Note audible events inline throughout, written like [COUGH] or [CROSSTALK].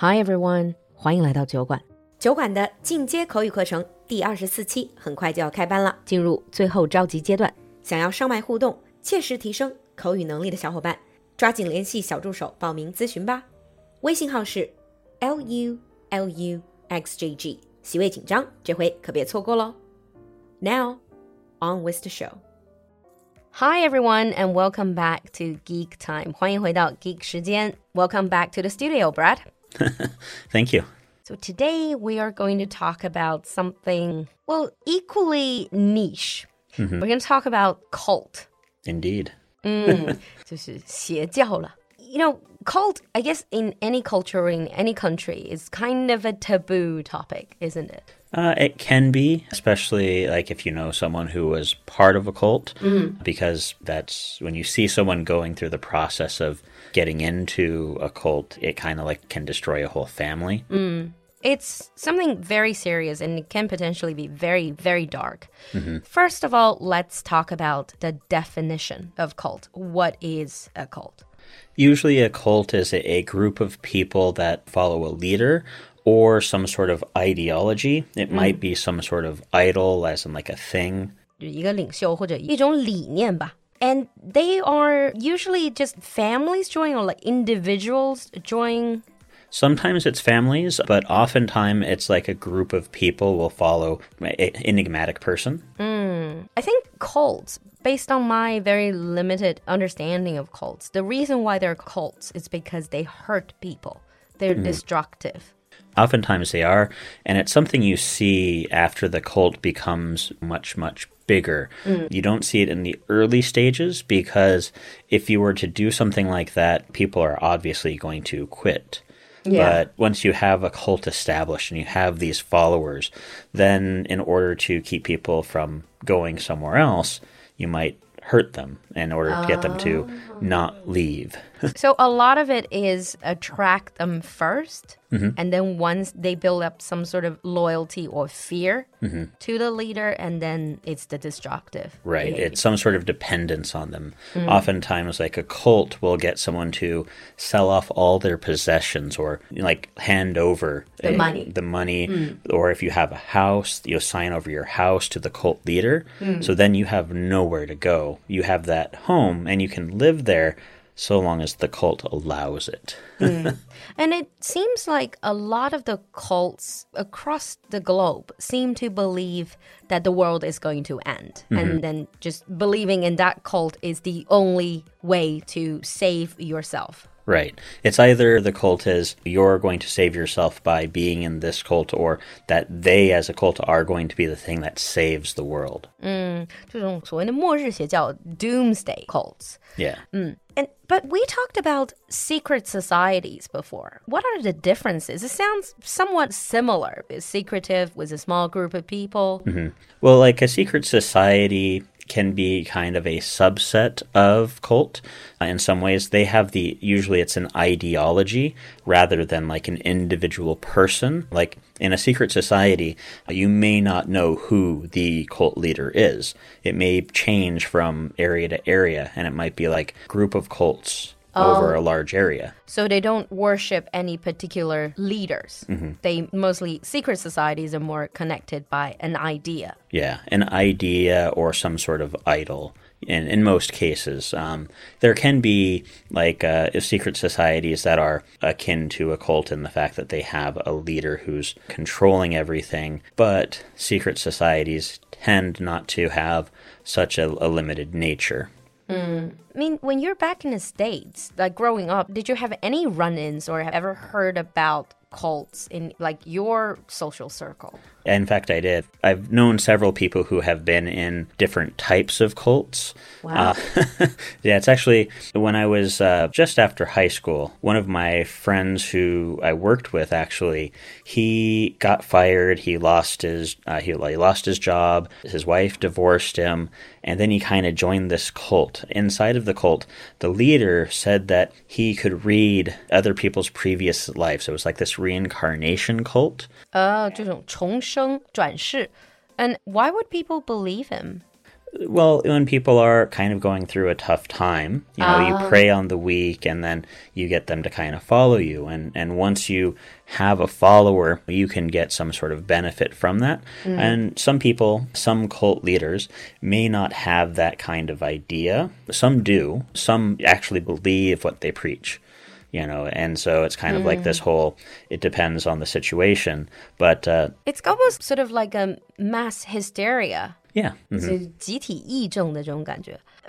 Hi everyone，欢迎来到酒馆。酒馆的进阶口语课程第二十四期很快就要开班了，进入最后召集阶段。想要上麦互动、切实提升口语能力的小伙伴，抓紧联系小助手报名咨询吧。微信号是 l u l u x j g，席位紧张，这回可别错过喽。Now on with the show. Hi everyone and welcome back to Geek Time. 欢迎回到 Geek 时间。Welcome back to the studio, Brad. [LAUGHS] Thank you. So today we are going to talk about something well equally niche. We're going to talk about cult. Indeed. [LAUGHS] 就是邪教了。You know, cult, I guess in any culture in any country is kind of a taboo topic, isn't it? Uh, it can be, especially like if you know someone who was part of a cult, mm-hmm. because that's when you see someone going through the process of getting into a cult, it kind of like can destroy a whole family. Mm. It's something very serious and it can potentially be very, very dark. Mm-hmm. First of all, let's talk about the definition of cult. What is a cult? Usually, a cult is a, a group of people that follow a leader or some sort of ideology. It might be some sort of idol, as in like a thing. 一个领袖或者一种理念吧。And they are usually just families join or like individuals join. Sometimes it's families, but oftentimes it's like a group of people will follow an enigmatic person. I think cults, based on my very limited understanding of cults, the reason why they're cults is because they hurt people. They're hmm. destructive. Oftentimes they are, and it's something you see after the cult becomes much, much bigger. Hmm. You don't see it in the early stages because if you were to do something like that, people are obviously going to quit. Yeah. But once you have a cult established and you have these followers, then in order to keep people from going somewhere else, you might hurt them in order to get them to oh. Not leave. [LAUGHS] So a lot of it is attract them 1st mm-hmm. and then once they build up some sort of loyalty or fear mm-hmm. to the leader, and then it's the destructive. Right. behavior. It's some sort of dependence on them. Mm-hmm. Oftentimes, like a cult will get someone to sell off all their possessions or like hand over The a- money. The money. Mm. Or if you have a house, you'll sign over your house to the cult leader. Mm. So then you have nowhere to go. You have that home and you can live there so long as the cult allows it. [LAUGHS] Mm. And it seems like a lot of the cults across the globe seem to believe that the world is going to end. Mm-hmm. And then just believing in that cult is the only way to save yourself. Right. It's either the cult is you're going to save yourself by being in this cult, or that they as a cult are going to be the thing that saves the world. 这种所谓的末日邪教 doomsday cults. Yeah. And but we talked about secret societies before. What are the differences? It sounds somewhat similar. It's secretive with a small group of people. Well, like a secret society can be kind of a subset of cult. Uh, in some ways, they have the usually it's an ideology rather than like an individual person. Like in a secret society, you may not know who the cult leader is. It may change from area to area, and it might be like group of cults over a large area. So they don't worship any particular leaders. They mostly secret societies are more connected by an idea. Yeah, an idea or some sort of idol. In in most cases, um, there can be like uh, secret societies that are akin to a cult in the fact that they have a leader who's controlling everything. But secret societies tend not to have such a, a limited nature. I mean, when you're back in the States, like growing up, did you have any run ins or have ever heard about cults in like your social circle? In fact, I did. I've known several people who have been in different types of cults. Wow. Uh, [LAUGHS] yeah, it's actually when I was uh, just after high school, one of my friends who I worked with actually, he got fired. He lost his uh, he, he lost his job. His wife divorced him, and then he kind of joined this cult. Inside of the cult, the leader said that he could read other people's previous lives. It was like this reincarnation cult. Uh, 这种重生 转世. And why would people believe him? Well, when people are kind of going through a tough time, you know, you ah. prey on the weak and then you get them to kind of follow you. And, and once you have a follower, you can get some sort of benefit from that. Mm. And some people, some cult leaders, may not have that kind of idea. Some do. Some actually believe what they preach. You know, and so it's kind of like this whole, it depends on the situation. But uh, It's almost sort of like a mass hysteria. yeah, mhm. 是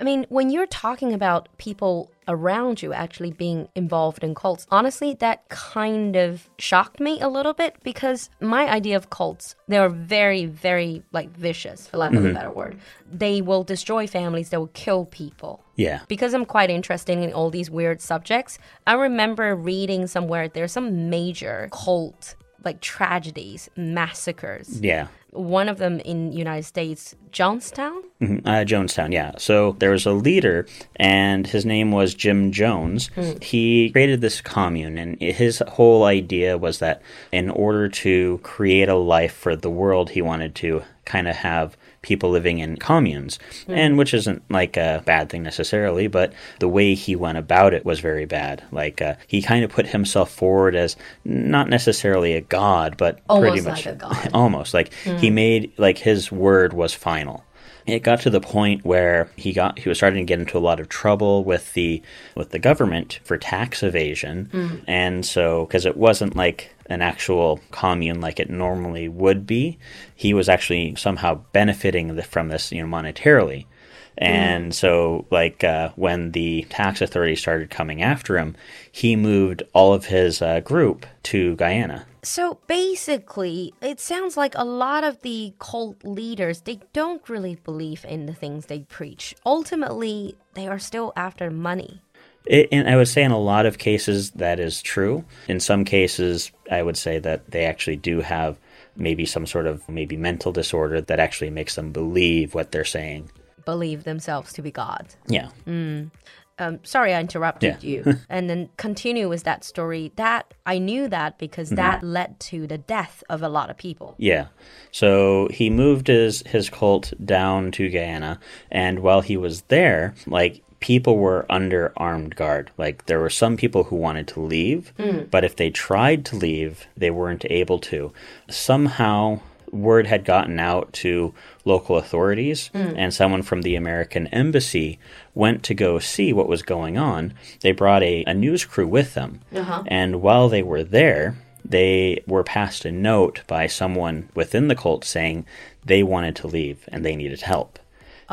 I mean, when you're talking about people around you actually being involved in cults, honestly, that kind of shocked me a little bit because my idea of cults, they are very, very like vicious, for lack of mm -hmm. a mm-hmm. better word. They will destroy families, they will kill people. Yeah. Because I'm quite interested in all these weird subjects, I remember reading somewhere there's some major cult like tragedies, massacres. Yeah. One of them in United States, Johnstown. Mhm, Uh, Jonestown, yeah. So there was a leader, and his name was Jim Jones. He created this commune, and his whole idea was that in order to create a life for the world, he wanted to kind of have people living in communes, and which isn't like a bad thing necessarily, but the way he went about it was very bad. Like uh, he kind of put himself forward as not necessarily a god, but pretty Almost much like a god. [LAUGHS] almost like he made like his word was final. It got to the point where he got he was starting to get into a lot of trouble with the with the government for tax evasion. And so because it wasn't like an actual commune like it normally would be he was actually somehow benefiting the, from this you know monetarily. And so like uh, when the tax authorities started coming after him he moved all of his uh, group to guyana So basically, it sounds like a lot of the cult leaders, they don't really believe in the things they preach. Ultimately, they are still after money. It, and I would say in a lot of cases that is true. In some cases, I would say that they actually do have maybe some sort of maybe mental disorder that actually makes them believe what they're saying. Believe themselves to be gods. Yeah. Mm. Um, sorry, I interrupted Yeah. you. [LAUGHS] and then continue with that story. That I knew that because that led to the death of a lot of people. Yeah. So he moved his his cult down to Guyana and while he was there, like people were under armed guard. Like there were some people who wanted to leave, but if they tried to leave, they weren't able to. Somehow word had gotten out to local authorities mm. and someone from the American embassy went to go see what was going on. They brought a, a news crew with them. Uh-huh. And while they were there, they were passed a note by someone within the cult saying they wanted to leave and they needed help.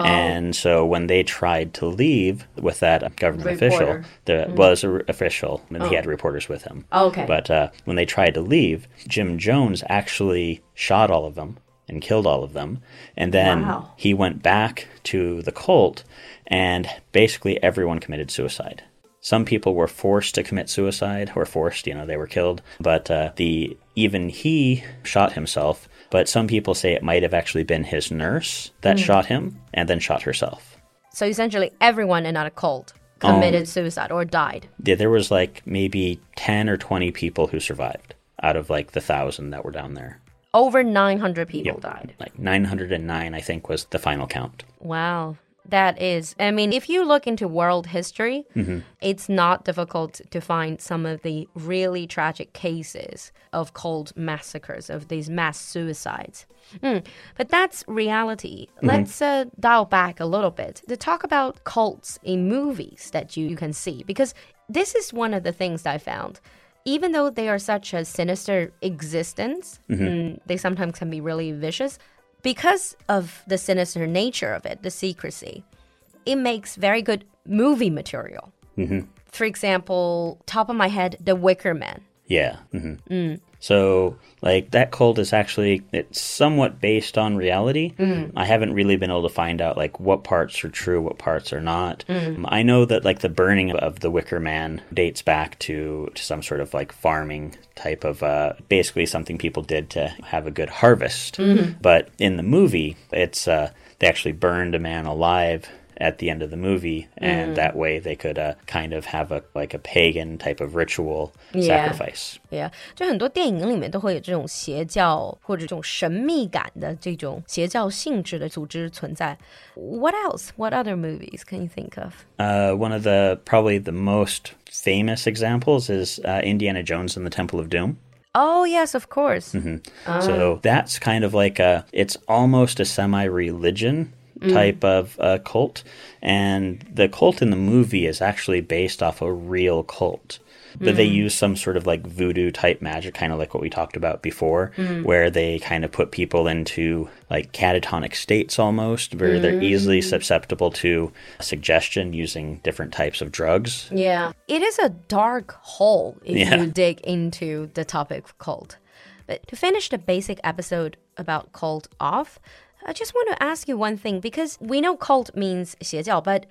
And so when they tried to leave with that government Reporter. official, there was an official, and he had reporters with him. Okay. But uh, when they tried to leave, Jim Jones actually shot all of them and killed all of them. And then Wow. he went back to the cult, and basically everyone committed suicide. Some people were forced to commit suicide, or forced, you know, they were killed. But uh, the even he shot himself. But some people say it might have actually been his nurse that hmm. shot him and then shot herself. So essentially, everyone in that cult committed um, suicide or died. Yeah, there was like maybe 10 or 20 people who survived out of like the thousand that were down there. Over 900 people Yep. died. Like 909, I think, was the final count. Wow. That is, I mean, if you look into world history, it's not difficult to find some of the really tragic cases of cold massacres, of these mass suicides. Hmm, But that's reality. Let's uh, dial back a little bit to talk about cults in movies that you, you can see, because this is one of the things I found. Even though they are such a sinister existence, mm, they sometimes can be really vicious because of the sinister nature of it, the secrecy, it makes very good movie material. Mm-hmm. For example, top of my head, The Wicker Man. Yeah. hmm So, like, that cult is actually, it's somewhat based on reality. I haven't really been able to find out, like, what parts are true, what parts are not. Um, I know that, like, the burning of the Wicker Man dates back to, to some sort of, like, farming type of, uh, basically something people did to have a good harvest. But in the movie, it's, uh, they actually burned a man alive at the end of the movie, and that way they could uh, kind of have a like a pagan type of ritual Yeah. sacrifice. Yeah，就很多电影里面都会有这种邪教或者这种神秘感的这种邪教性质的组织存在。What else? What other movies can you think of? Uh, one of the probably the most famous examples is uh, Indiana Jones and the Temple of Doom. Oh yes, of course. So that's kind of like a, it's almost a semi religion Mm. type of uh, cult. And the cult in the movie is actually based off a real cult. But they mm. use some sort of like voodoo type magic, kind of like what we talked about before, mm. where they kind of put people into like catatonic states almost, where they're easily susceptible to suggestion using different types of drugs. Yeah, it is a dark hole if Yeah. you dig into the topic of cult. But to finish the basic episode about cult off, I just want to ask you one thing because we know cult means 邪教, but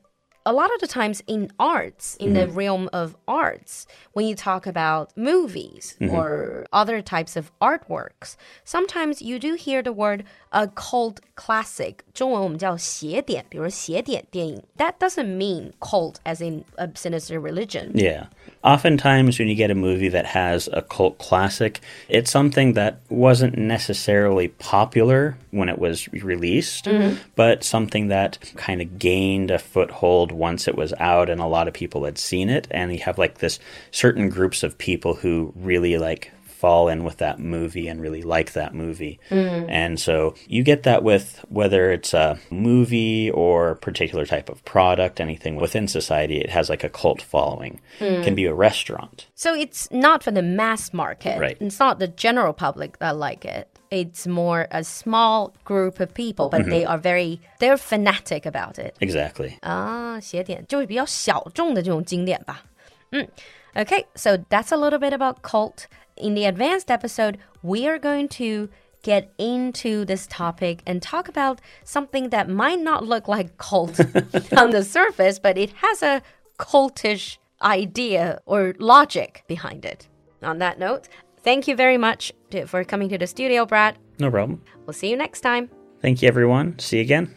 a lot of the times in arts, in the realm of arts, when you talk about movies or other types of artworks, sometimes you do hear the word a cult classic. 中文我们叫邪典，比如邪典电影. That doesn't mean cult as in a sinister religion. Yeah. Oftentimes, when you get a movie that has a cult classic, it's something that wasn't necessarily popular when it was released, but something that kind of gained a foothold once it was out and a lot of people had seen it. And you have like this certain groups of people who really like fall in with that movie and really like that movie. Mm. And so you get that with whether it's a movie or a particular type of product, anything within society, it has like a cult following. It can mm. be a restaurant. So it's not for the mass market. Right. It's not the general public that like it It's more a small group of people, but they are very they're fanatic about it. Exactly. 啊，邪典就是比较小众的这种经典吧。嗯，Okay, so that's a little bit about cult. In the advanced episode, we are going to get into this topic and talk about something that might not look like cult [LAUGHS] on the surface, but it has a cultish idea or logic behind it. On that note, thank you very much for coming to the studio, Brad. No problem. We'll see you next time. Thank you, everyone. See you again.